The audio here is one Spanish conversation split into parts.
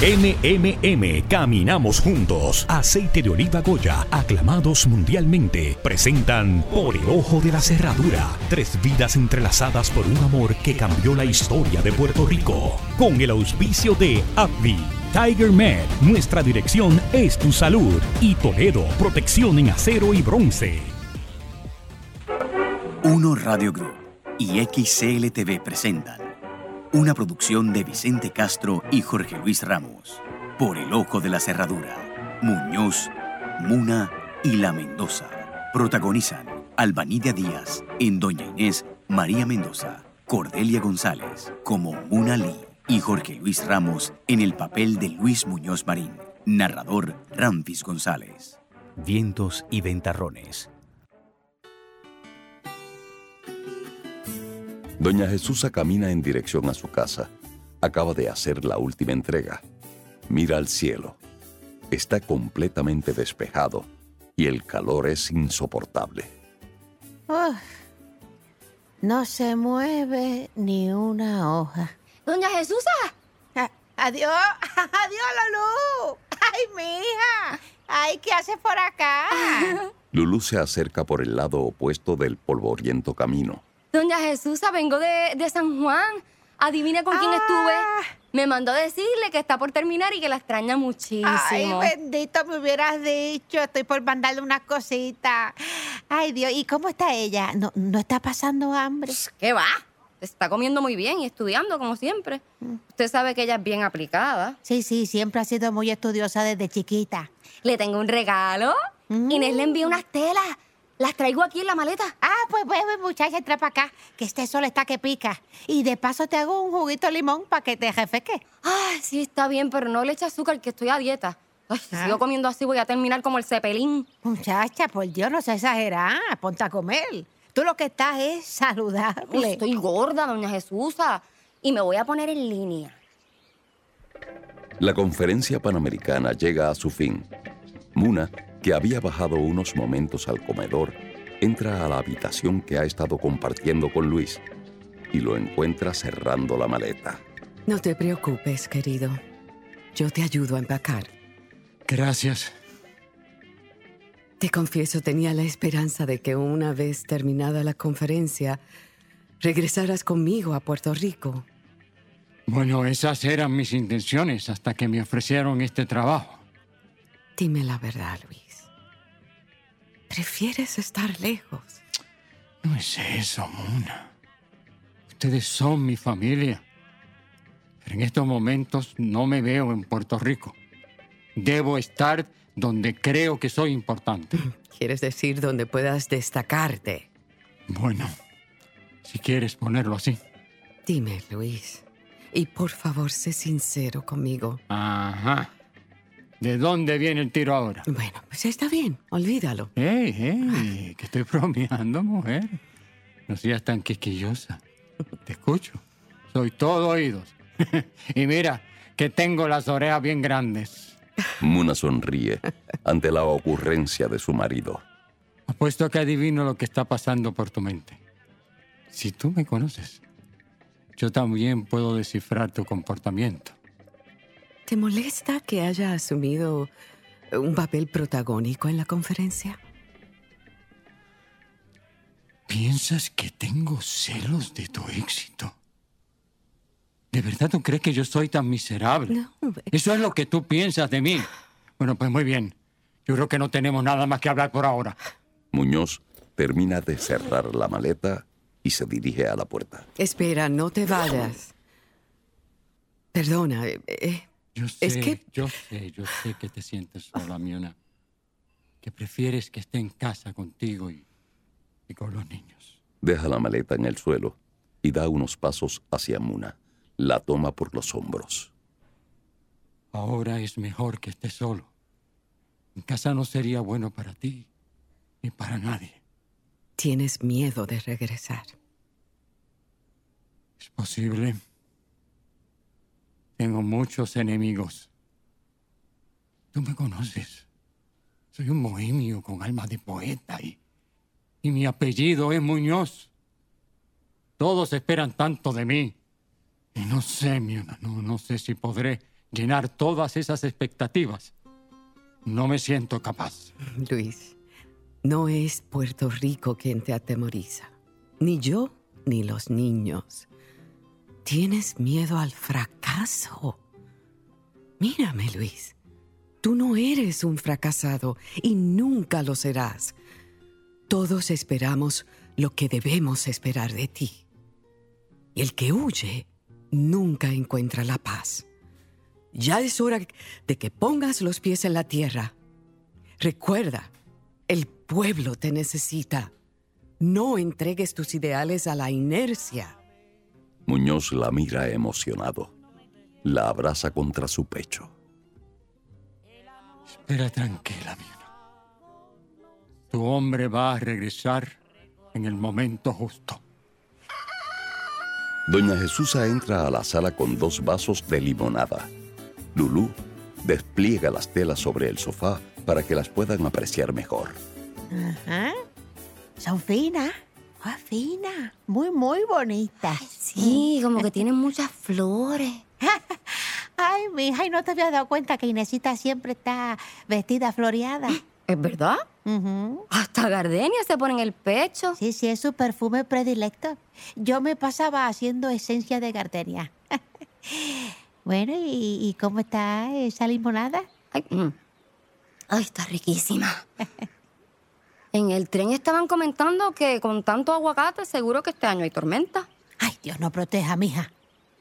MMM, caminamos juntos. Aceite de oliva Goya, aclamados mundialmente, presentan Por el ojo de la cerradura. Tres vidas entrelazadas por un amor que cambió la historia de Puerto Rico. Con el auspicio de AbbVie. Tiger Med, nuestra dirección es tu salud. Y Toledo, protección en acero y bronce. Uno Radio Group y XCLTV presentan una producción de Vicente Castro y Jorge Luis Ramos. Por el ojo de la cerradura. Muñoz, Muna y La Mendoza. Protagonizan Albanidia Díaz en Doña Inés, María Mendoza, Cordelia González como Muna Lee y Jorge Luis Ramos en el papel de Luis Muñoz Marín. Narrador Ramfis González. Vientos y ventarrones. Doña Jesusa camina en dirección a su casa. Acaba de hacer la última entrega. Mira al cielo. Está completamente despejado y el calor es insoportable. no se mueve ni una hoja. Doña Jesusa. adiós, adiós, Lulú. Ay, mija. Ay, ¿qué haces por acá? Lulú se acerca por el lado opuesto del polvoriento camino. Doña Jesús, vengo de, San Juan. Adivine con quién estuve. Ah. Me mandó a decirle que está por terminar y que la extraña muchísimo. Ay, bendito, me hubieras dicho. Estoy por mandarle una cosita. Ay, Dios, ¿y cómo está ella? ¿No, no está pasando hambre? ¿Qué va? Está comiendo muy bien y estudiando, como siempre. Mm. Usted sabe que ella es bien aplicada. Sí, sí, siempre ha sido muy estudiosa desde chiquita. ¿Le tengo un regalo? Mm. Inés le envió unas telas las traigo aquí en la maleta. Ah, pues, pues, pues muchacha, entra para acá, que este sol está que pica. Y de paso te hago un juguito de limón para que te refeque. Ah, sí, está bien, pero no le eche azúcar, que estoy a dieta. Ay, si sigo ah. comiendo así voy a terminar como el cepelín. Muchacha, por Dios, no se exagerar. Ponte a comer. Tú lo que estás es saludable. estoy gorda, doña Jesusa. Y me voy a poner en línea. La conferencia panamericana llega a su fin. Muna que había bajado unos momentos al comedor, entra a la habitación que ha estado compartiendo con Luis y lo encuentra cerrando la maleta. No te preocupes, querido. Yo te ayudo a empacar. Gracias. Te confieso, tenía la esperanza de que una vez terminada la conferencia, regresaras conmigo a Puerto Rico. Bueno, esas eran mis intenciones hasta que me ofrecieron este trabajo. Dime la verdad, Luis. Prefieres estar lejos. No es eso, Muna. Ustedes son mi familia. Pero en estos momentos no me veo en Puerto Rico. Debo estar donde creo que soy importante. ¿Quieres decir donde puedas destacarte? Bueno, si quieres ponerlo así. Dime, Luis. Y por favor, sé sincero conmigo. Ajá. ¿De dónde viene el tiro ahora? Bueno, pues está bien, olvídalo. ¡Ey, ey! Que estoy bromeando, mujer. No seas tan quisquillosa. Te escucho. Soy todo oídos. y mira, que tengo las orejas bien grandes. Muna sonríe ante la ocurrencia de su marido. Apuesto que adivino lo que está pasando por tu mente. Si tú me conoces, yo también puedo descifrar tu comportamiento. ¿Te molesta que haya asumido un papel protagónico en la conferencia? ¿Piensas que tengo celos de tu éxito? ¿De verdad tú crees que yo soy tan miserable? No. Eso es lo que tú piensas de mí. Bueno, pues muy bien. Yo creo que no tenemos nada más que hablar por ahora. Muñoz termina de cerrar la maleta y se dirige a la puerta. Espera, no te vayas. Perdona, eh, eh yo sé, yo sé, yo sé que te sientes sola, Miona. Que prefieres que esté en casa contigo y, y con los niños. Deja la maleta en el suelo y da unos pasos hacia Muna. La toma por los hombros. Ahora es mejor que estés solo. En casa no sería bueno para ti ni para nadie. Tienes miedo de regresar. Es posible. Tengo muchos enemigos. Tú me conoces. Soy un bohemio con alma de poeta y, y mi apellido es Muñoz. Todos esperan tanto de mí. Y no sé, Miona, no, no sé si podré llenar todas esas expectativas. No me siento capaz. Luis, no es Puerto Rico quien te atemoriza. Ni yo, ni los niños. Tienes miedo al fracaso. Mírame, Luis. Tú no eres un fracasado y nunca lo serás. Todos esperamos lo que debemos esperar de ti. Y el que huye nunca encuentra la paz. Ya es hora de que pongas los pies en la tierra. Recuerda, el pueblo te necesita. No entregues tus ideales a la inercia. Muñoz la mira emocionado. La abraza contra su pecho. Espera tranquila, Mina. Tu hombre va a regresar en el momento justo. Doña Jesusa entra a la sala con dos vasos de limonada. Lulú despliega las telas sobre el sofá para que las puedan apreciar mejor. Ajá. Son finas. Ah, finas. Muy, muy bonitas. Sí, como que tienen muchas flores. Ay, mija, ¿y no te habías dado cuenta que Inesita siempre está vestida floreada? ¿Es verdad? Hasta gardenia se pone en el pecho. Sí, sí, es su perfume predilecto. Yo me pasaba haciendo esencia de gardenia. bueno, ¿y, y cómo está esa limonada? Ay, mm. Ay, está riquísima. En el tren estaban comentando que con tanto aguacate seguro que este año hay tormenta. Ay, Dios no proteja, mija.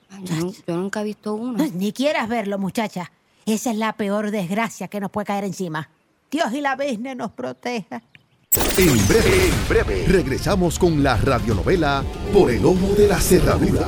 Ay, Yo, yo nunca he visto uno. No, ni quieras verlo, muchacha. Esa es la peor desgracia que nos puede caer encima. Dios y la Virgen nos proteja. En breve, en breve, regresamos con la radionovela Por el Ojo de la Cerradura.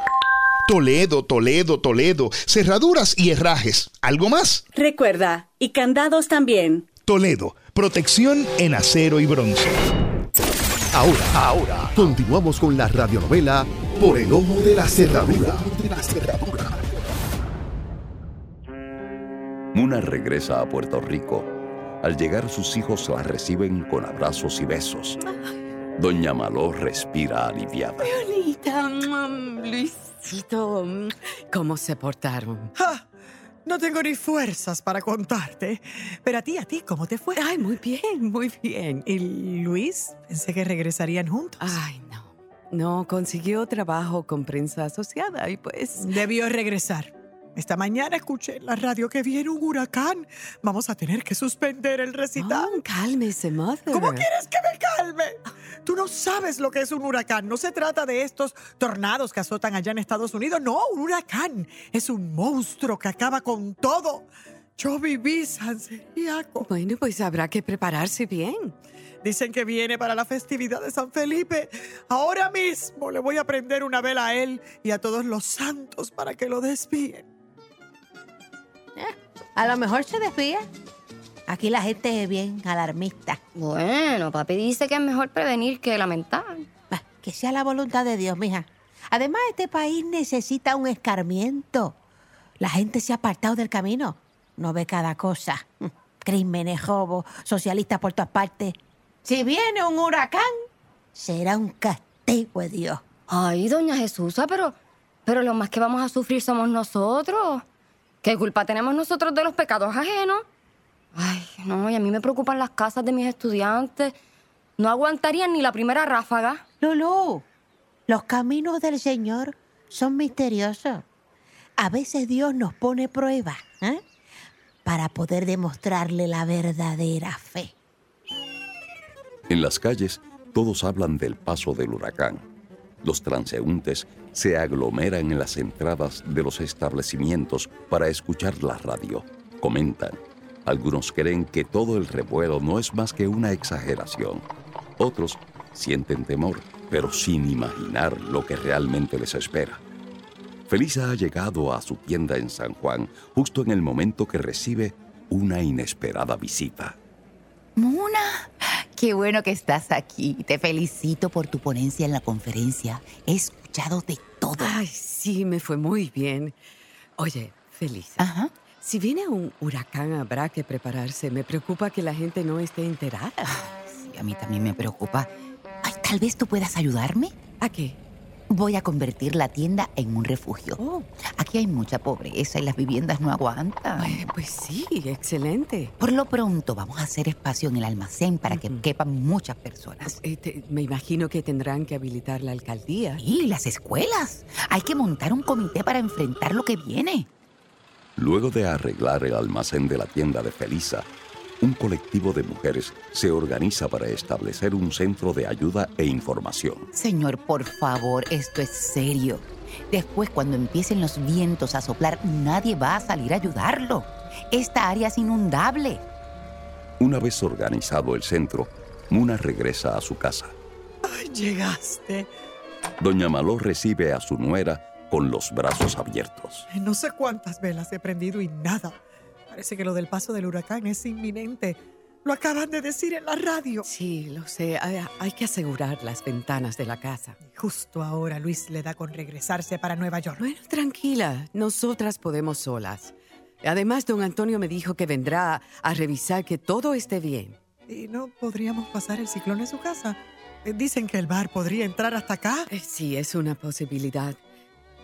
Toledo, Toledo, Toledo. Cerraduras y herrajes. ¿Algo más? Recuerda, y candados también. Toledo, protección en acero y bronce. Ahora, ahora, continuamos con la radionovela Por el Ojo de la Cerradura. Muna regresa a Puerto Rico. Al llegar sus hijos la reciben con abrazos y besos. Doña Maló respira aliviada. Mm, Luisito. mm, ¿Cómo se portaron? ¡Ja! No tengo ni fuerzas para contarte. Pero a ti, a ti, ¿cómo te fue? Ay, muy bien, muy bien. ¿Y Luis? Pensé que regresarían juntos. Ay, no. No, consiguió trabajo con prensa asociada y pues... Debió regresar. Esta mañana escuché en la radio que viene un huracán. Vamos a tener que suspender el recital. Oh, cálmese, mother. ¿Cómo quieres que me calme? Tú no sabes lo que es un huracán. No se trata de estos tornados que azotan allá en Estados Unidos. No, un huracán es un monstruo que acaba con todo. Yo viví San Seriaco. Bueno, pues habrá que prepararse bien. Dicen que viene para la festividad de San Felipe. Ahora mismo le voy a prender una vela a él y a todos los santos para que lo desvíen. A lo mejor se desvía. Aquí la gente es bien alarmista. Bueno, papi dice que es mejor prevenir que lamentar. Bah, Que sea la voluntad de Dios, mija. Además, este país necesita un escarmiento. La gente se ha apartado del camino. No ve cada cosa. Crímenes, robos, socialistas por todas partes. Si viene un huracán, será un castigo de Dios. Ay, doña Jesús, pero, pero lo más que vamos a sufrir somos nosotros. ¿Qué culpa tenemos nosotros de los pecados ajenos? Ay, no, y a mí me preocupan las casas de mis estudiantes. No aguantarían ni la primera ráfaga. Lulú, los caminos del Señor son misteriosos. A veces Dios nos pone pruebas ¿eh? para poder demostrarle la verdadera fe. En las calles, todos hablan del paso del huracán. Los transeúntes se aglomeran en las entradas de los establecimientos para escuchar la radio. Comentan. Algunos creen que todo el revuelo no es más que una exageración. Otros sienten temor, pero sin imaginar lo que realmente les espera. Felisa ha llegado a su tienda en San Juan justo en el momento que recibe una inesperada visita. Mona, qué bueno que estás aquí. Te felicito por tu ponencia en la conferencia. He escuchado de todo. Ay, sí, me fue muy bien. Oye, feliz. Si viene un huracán, habrá que prepararse. Me preocupa que la gente no esté enterada. Sí, a mí también me preocupa. Ay, tal vez tú puedas ayudarme. ¿A qué? Voy a convertir la tienda en un refugio. Oh. Aquí hay mucha pobreza y las viviendas no aguantan. Ay, pues sí, excelente. Por lo pronto vamos a hacer espacio en el almacén para que quepan muchas personas. Eh, te- me imagino que tendrán que habilitar la alcaldía. Y las escuelas. Hay que montar un comité para enfrentar lo que viene. Luego de arreglar el almacén de la tienda de Felisa, un colectivo de mujeres se organiza para establecer un centro de ayuda e información. Señor, por favor, esto es serio. Después, cuando empiecen los vientos a soplar, nadie va a salir a ayudarlo. Esta área es inundable. Una vez organizado el centro, Muna regresa a su casa. Ay, llegaste. Doña Maló recibe a su nuera con los brazos abiertos. No sé cuántas velas he prendido y nada. Parece que lo del paso del huracán es inminente. Lo acaban de decir en la radio. Sí, lo sé. Hay, hay que asegurar las ventanas de la casa. Justo ahora Luis le da con regresarse para Nueva York. Bueno, tranquila. Nosotras podemos solas. Además, don Antonio me dijo que vendrá a revisar que todo esté bien. ¿Y no podríamos pasar el ciclón en su casa? Eh, Dicen que el bar podría entrar hasta acá. Eh, sí, es una posibilidad.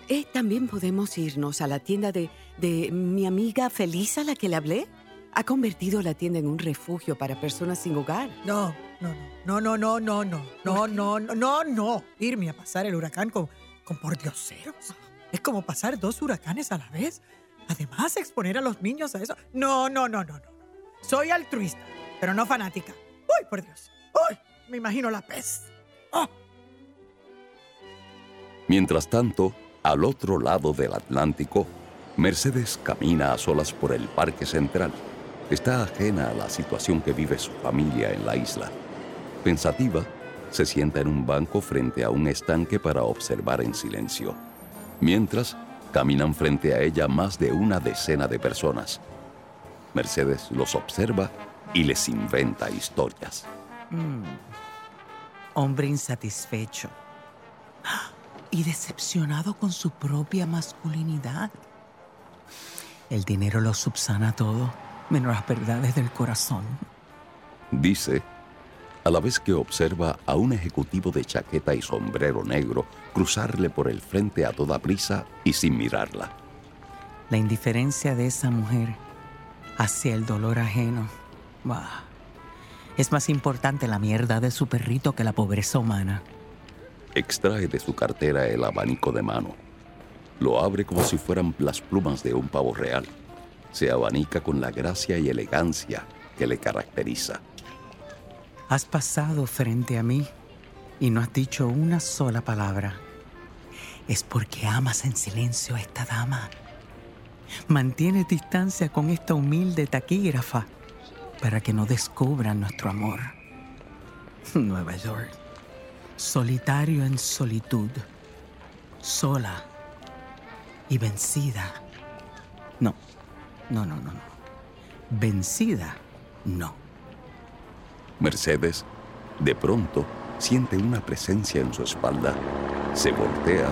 Eh, también podemos irnos a la tienda de, de mi amiga Felisa, la que le hablé. Ha convertido la tienda en un refugio para personas sin hogar. No, no, no, no, no, no, no, no, no, no, no, no. Irme a pasar el huracán con, con pordioseros. Es como pasar dos huracanes a la vez. Además, exponer a los niños a eso. No, no, no, no, no. Soy altruista, pero no fanática. Uy, por Dios. Uy, me imagino la pez. Mientras tanto, al otro lado del Atlántico, Mercedes camina a solas por el Parque Central. Está ajena a la situación que vive su familia en la isla. Pensativa, se sienta en un banco frente a un estanque para observar en silencio. Mientras, caminan frente a ella más de una decena de personas. Mercedes los observa y les inventa historias. Mm. Hombre insatisfecho y decepcionado con su propia masculinidad. El dinero lo subsana todo, menos las verdades del corazón. Dice, a la vez que observa a un ejecutivo de chaqueta y sombrero negro cruzarle por el frente a toda prisa y sin mirarla. La indiferencia de esa mujer hacia el dolor ajeno. Bah, es más importante la mierda de su perrito que la pobreza humana. Extrae de su cartera el abanico de mano. Lo abre como si fueran las plumas de un pavo real. Se abanica con la gracia y elegancia que le caracteriza. Has pasado frente a mí y no has dicho una sola palabra. Es porque amas en silencio a esta dama. Mantiene distancia con esta humilde taquígrafa para que no descubran nuestro amor. Nueva York, solitario en solitud, sola y vencida. No, no, no, no, no. Vencida, no. Mercedes, de pronto, siente una presencia en su espalda, se voltea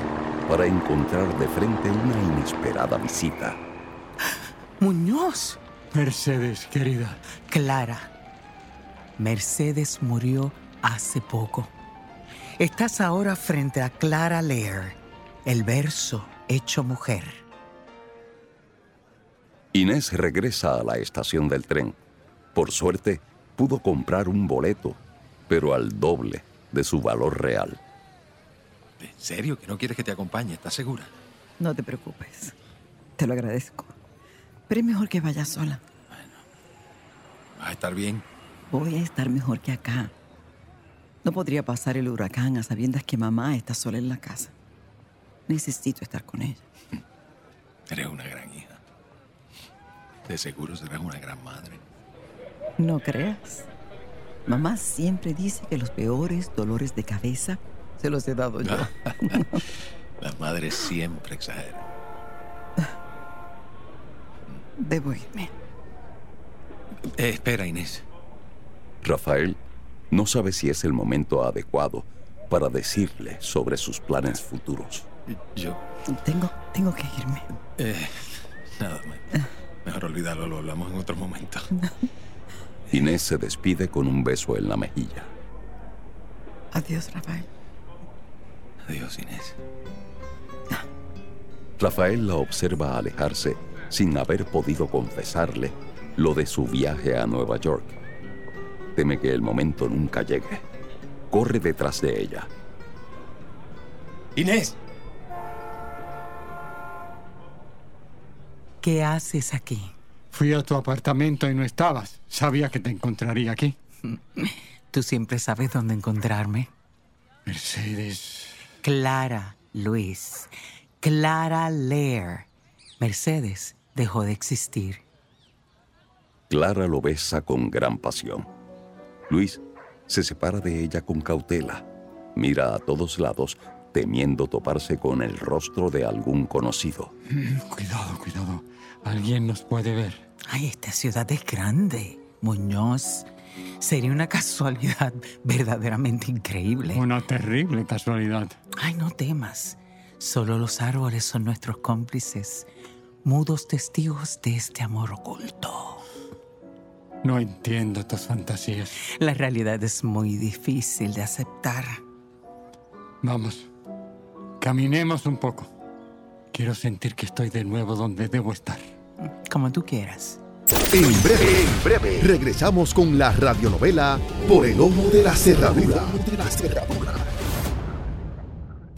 para encontrar de frente una inesperada visita. Muñoz. Mercedes, querida. Clara. Mercedes murió hace poco. Estás ahora frente a Clara Lear, el verso hecho mujer. Inés regresa a la estación del tren. Por suerte, pudo comprar un boleto, pero al doble de su valor real. ¿En serio que no quieres que te acompañe? ¿Estás segura? No te preocupes. Te lo agradezco. Pero es mejor que vayas sola. ¿Vas a estar bien? Voy a estar mejor que acá. No podría pasar el huracán a sabiendas que mamá está sola en la casa. Necesito estar con ella. Eres una gran hija. De seguro serás una gran madre. No creas. Mamá siempre dice que los peores dolores de cabeza se los he dado yo. Las madres siempre exageran. Debo irme. Eh, espera, Inés. Rafael no sabe si es el momento adecuado para decirle sobre sus planes futuros. Yo. Tengo, tengo que irme. Eh, nada, me- mejor olvídalo, lo hablamos en otro momento. Inés se despide con un beso en la mejilla. Adiós, Rafael. Adiós, Inés. Rafael la observa alejarse sin haber podido confesarle lo de su viaje a Nueva York. Teme que el momento nunca llegue. Corre detrás de ella. Inés. ¿Qué haces aquí? Fui a tu apartamento y no estabas. Sabía que te encontraría aquí. Tú siempre sabes dónde encontrarme. Mercedes. Clara, Luis. Clara Lear. Mercedes dejó de existir. Clara lo besa con gran pasión. Luis se separa de ella con cautela. Mira a todos lados, temiendo toparse con el rostro de algún conocido. Cuidado, cuidado. Alguien nos puede ver. Ay, esta ciudad es grande. Muñoz. Sería una casualidad verdaderamente increíble. Una terrible casualidad. Ay, no temas. Solo los árboles son nuestros cómplices, mudos testigos de este amor oculto. No entiendo tus fantasías. La realidad es muy difícil de aceptar. Vamos. Caminemos un poco. Quiero sentir que estoy de nuevo donde debo estar. Como tú quieras. En breve, en breve, regresamos con la radionovela Por el ojo de la cerradura.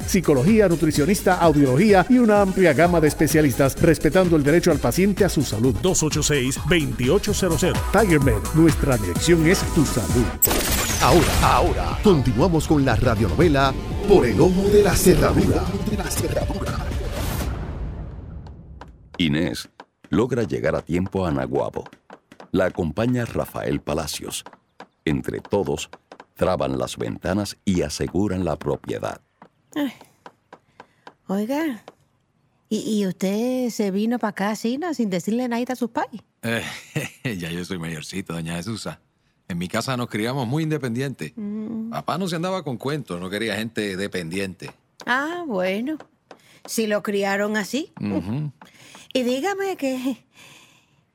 psicología, nutricionista, audiología y una amplia gama de especialistas respetando el derecho al paciente a su salud. 286-2800. TigerMed, nuestra dirección es tu salud. Ahora, ahora, continuamos con la radionovela Por el ojo de la cerradura. Inés logra llegar a tiempo a Naguabo. La acompaña Rafael Palacios. Entre todos, traban las ventanas y aseguran la propiedad. Ay. Oiga, ¿y, y usted se vino para acá así, no? Sin decirle nada a sus pais. Eh, ya yo soy mayorcito, doña Jesusa. En mi casa nos criamos muy independientes. Mm. Papá no se andaba con cuentos, no quería gente dependiente. Ah, bueno. Si lo criaron así. Ujú. Y dígame que.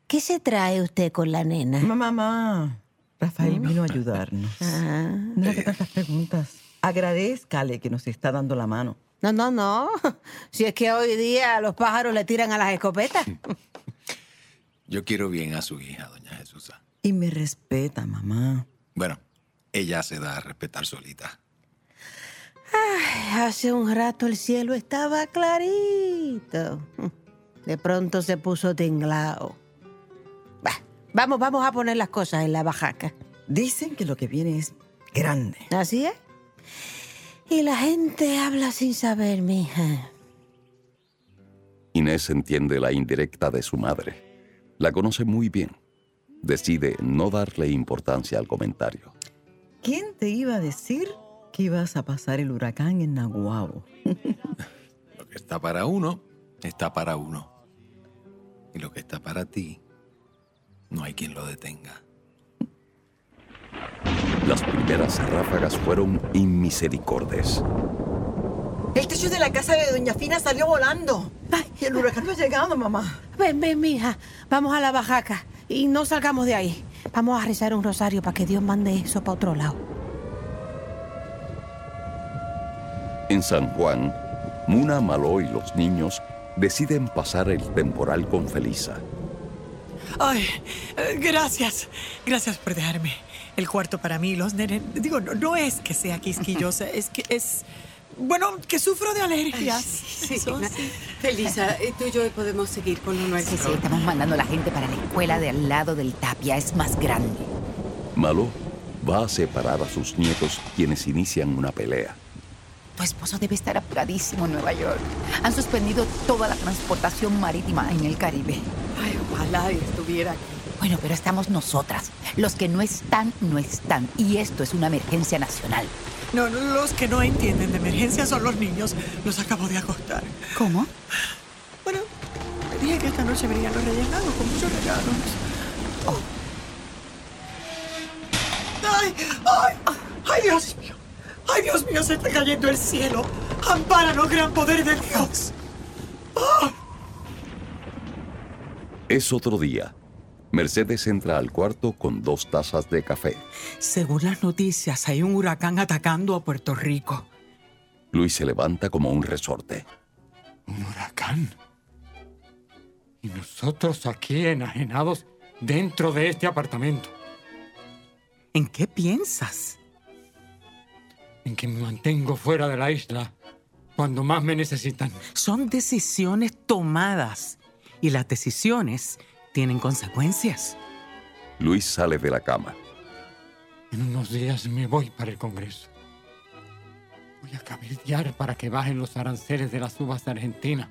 ¿Qué se trae usted con la nena? Mamá, mamá. Rafael vino a ayudarnos. No haga tantas preguntas. Agradezcale que nos está dando la mano. No, no, no. Si es que hoy día los pájaros le tiran a las escopetas. Yo quiero bien a su hija, doña Jesusa. Y me respeta, mamá. Bueno, ella se da a respetar solita. Ay, hace un rato el cielo estaba clarito. De pronto se puso tinglao. Bah, vamos, vamos a poner las cosas en la bajaca. Dicen que lo que viene es grande. Así es. Y la gente habla sin saber, mija. Inés entiende la indirecta de su madre. La conoce muy bien. Decide no darle importancia al comentario. ¿Quién te iba a decir que ibas a pasar el huracán en Naguabo? Lo que está para uno, está para uno. Y lo que está para ti, no hay quien lo detenga. Las primeras ráfagas fueron inmisericordes. El techo de la casa de Doña Fina salió volando. Ay, el huracán no ha llegado, mamá. Ven, ven, mija. Vamos a la bajaca. Y no salgamos de ahí. Vamos a rezar un rosario para que Dios mande eso para otro lado. En San Juan, Muna, Maló y los niños deciden pasar el temporal con Felisa. Ay, eh, gracias. Gracias por dejarme el cuarto para mí, los nenes. Digo, no, no es que sea quisquillosa, es que es. Bueno, que sufro de alergias. Sí, sí. Felisa, eh, tú y yo podemos seguir con lo Sí, nuestro. sí, estamos mandando a la gente para la escuela de al lado del Tapia. Es más grande. Maló va a separar a sus nietos quienes inician una pelea. Tu esposo debe estar apuradísimo en Nueva York. Han suspendido toda la transportación marítima en el Caribe. Ay, ojalá estuviera aquí. Bueno, pero estamos nosotras. Los que no están, no están. Y esto es una emergencia nacional. No, no, los que no entienden de emergencia son los niños. Los acabo de acostar. ¿Cómo? Bueno, me dije que esta noche venían los Reyes Magos con muchos regalos. Oh. ¡Ay! ¡Ay! ¡Ay, Dios mío! ¡Ay, Dios mío! Se está cayendo el cielo. ¡Ampáranos, gran poder de Dios! Es otro día. Mercedes entra al cuarto con dos tazas de café. Según las noticias, hay un huracán atacando a Puerto Rico. Luis se levanta como un resorte. ¿Un huracán? Y nosotros aquí enajenados dentro de este apartamento. ¿En qué piensas? En que me mantengo fuera de la isla cuando más me necesitan. Son decisiones tomadas y las decisiones tienen consecuencias. Luis sale de la cama. En unos días me voy para el Congreso. Voy a cabildear para que bajen los aranceles de las uvas de Argentina.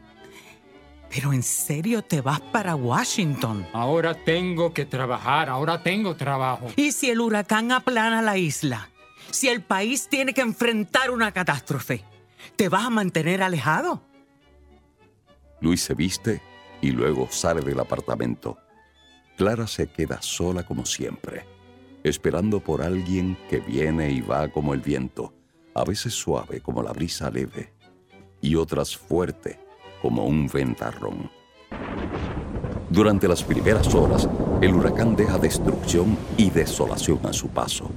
Pero en serio te vas para Washington. Ahora tengo que trabajar, ahora tengo trabajo. ¿Y si el huracán aplana la isla? Si el país tiene que enfrentar una catástrofe, ¿te vas a mantener alejado? Luis se viste y luego sale del apartamento. Clara se queda sola como siempre, esperando por alguien que viene y va como el viento, a veces suave como la brisa leve, y otras fuerte como un ventarrón. Durante las primeras horas, el huracán deja destrucción y desolación a su paso.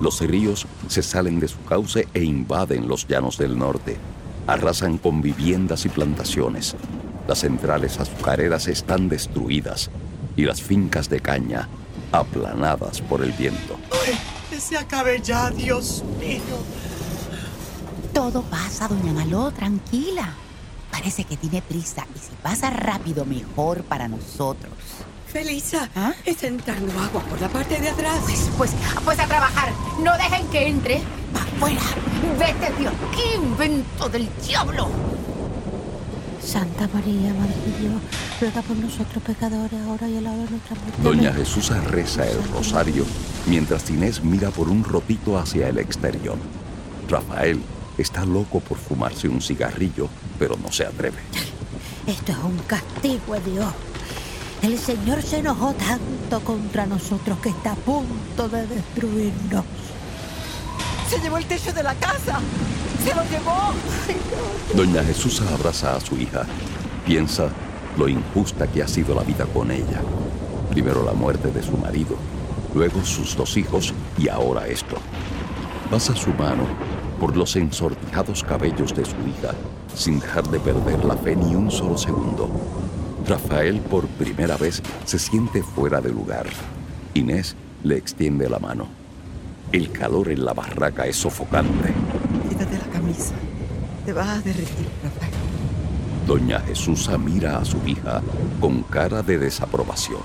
Los ríos se salen de su cauce e invaden los llanos del norte. Arrasan con viviendas y plantaciones. Las centrales azucareras están destruidas y las fincas de caña aplanadas por el viento. ¡Ay! Que se acabe ya, Dios mío. Todo pasa, doña Maló, tranquila. Parece que tiene prisa y si pasa rápido, mejor para nosotros. Felisa, está entrando agua por la parte de atrás. Pues, pues, pues a trabajar. No dejen que entre. Afuera. Vete, Dios. ¡Qué invento del diablo! Santa María, Madre de Dios, ruega por nosotros pecadores, ahora y a la hora de nuestra muerte. Doña Jesús reza el rosario mientras Inés mira por un rotito hacia el exterior. Rafael está loco por fumarse un cigarrillo, pero no se atreve. Esto es un castigo de Dios. El Señor se enojó tanto contra nosotros que está a punto de destruirnos. Se llevó el techo de la casa. Se lo llevó. Doña Jesús abraza a su hija. Piensa lo injusta que ha sido la vida con ella. Primero la muerte de su marido, luego sus dos hijos y ahora esto. Pasa su mano por los ensortijados cabellos de su hija sin dejar de perder la fe ni un solo segundo. Rafael por primera vez se siente fuera de lugar. Inés le extiende la mano. El calor en la barraca es sofocante. Quítate la camisa. Te vas a derretir, Rafael. Doña Jesús mira a su hija con cara de desaprobación.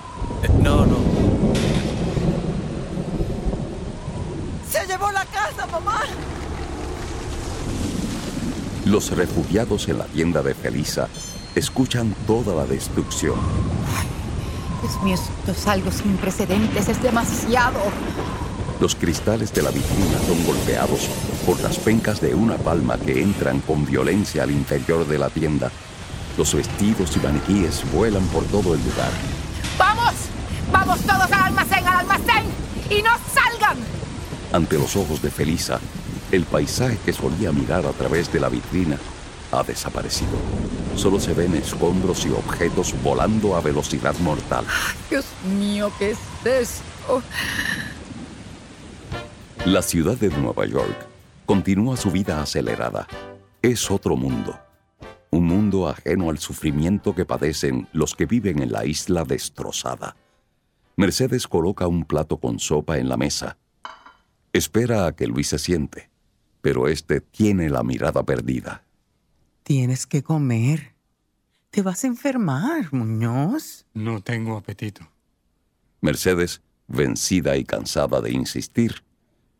No, no. ¡Se llevó la casa, mamá! Los refugiados en la tienda de Felisa escuchan toda la destrucción. Dios mío, esto es algo sin precedentes. Es demasiado. Los cristales de la vitrina son golpeados por las pencas de una palma que entran con violencia al interior de la tienda. Los vestidos y maniquíes vuelan por todo el lugar. ¡Vamos! ¡Vamos todos al almacén, al almacén! ¡Y no salgan! Ante los ojos de Felisa, el paisaje que solía mirar a través de la vitrina ha desaparecido. Solo se ven escombros y objetos volando a velocidad mortal. Dios mío, ¿qué es esto? La ciudad de Nueva York continúa su vida acelerada. Es otro mundo. Un mundo ajeno al sufrimiento que padecen los que viven en la isla destrozada. Mercedes coloca un plato con sopa en la mesa. Espera a que Luis se siente, pero este tiene la mirada perdida. Tienes que comer. Te vas a enfermar, Muñoz. No tengo apetito. Mercedes, vencida y cansada de insistir,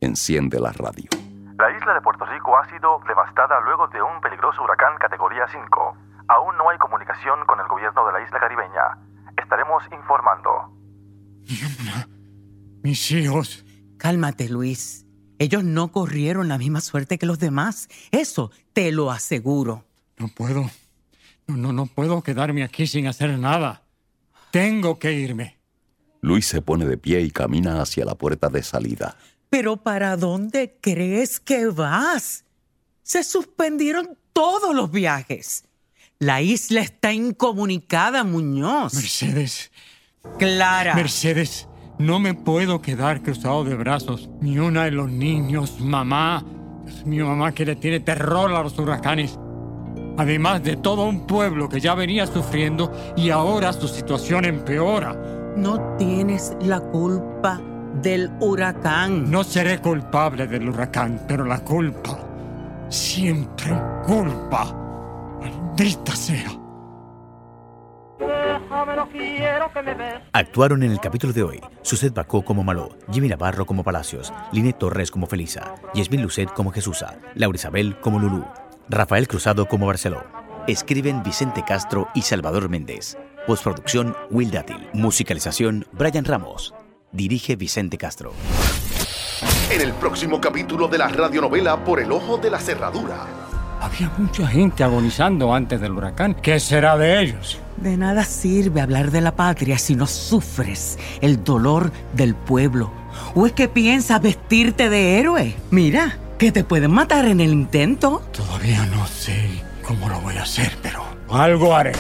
enciende la radio. La isla de Puerto Rico ha sido devastada luego de un peligroso huracán categoría 5. Aún no hay comunicación con el gobierno de la isla caribeña. Estaremos informando. Mis hijos. Cálmate, Luis. Ellos no corrieron la misma suerte que los demás. Eso te lo aseguro. No puedo. No, no, no puedo quedarme aquí sin hacer nada. Tengo que irme. Luis se pone de pie y camina hacia la puerta de salida. Pero ¿para dónde crees que vas? Se suspendieron todos los viajes. La isla está incomunicada, Muñoz. Mercedes. Clara. Mercedes, no me puedo quedar cruzado de brazos. Ni una de los niños, mamá. Es mi mamá que le tiene terror a los huracanes. Además de todo un pueblo que ya venía sufriendo y ahora su situación empeora. No tienes la culpa del huracán. No seré culpable del huracán, pero la culpa, siempre culpa. Maldita sea. Actuaron en el capítulo de hoy Suset Bacó como Maló, Jimmy Navarro como Palacios, Linet Torres como Felisa, Yasmin Lucet como Jesusa, Laura Isabel como Lulú, Rafael Cruzado como Barceló. Escriben Vicente Castro y Salvador Méndez. Postproducción Will Dátil. Musicalización Brian Ramos. Dirige Vicente Castro. En el próximo capítulo de la radionovela Por el Ojo de la Cerradura. Había mucha gente agonizando antes del huracán. ¿Qué será de ellos? De nada sirve hablar de la patria si no sufres el dolor del pueblo. ¿O es que piensas vestirte de héroe? Mira, que te pueden matar en el intento. Todavía no sé cómo lo voy a hacer, pero algo haré.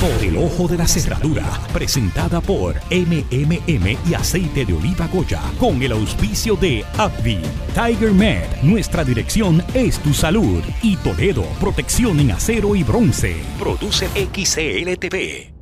Por el ojo de la cerradura, presentada por MMM y aceite de oliva Goya, con el auspicio de Abdi, Tiger Med, nuestra dirección es tu salud, y Toledo, protección en acero y bronce. Produce XCLTV.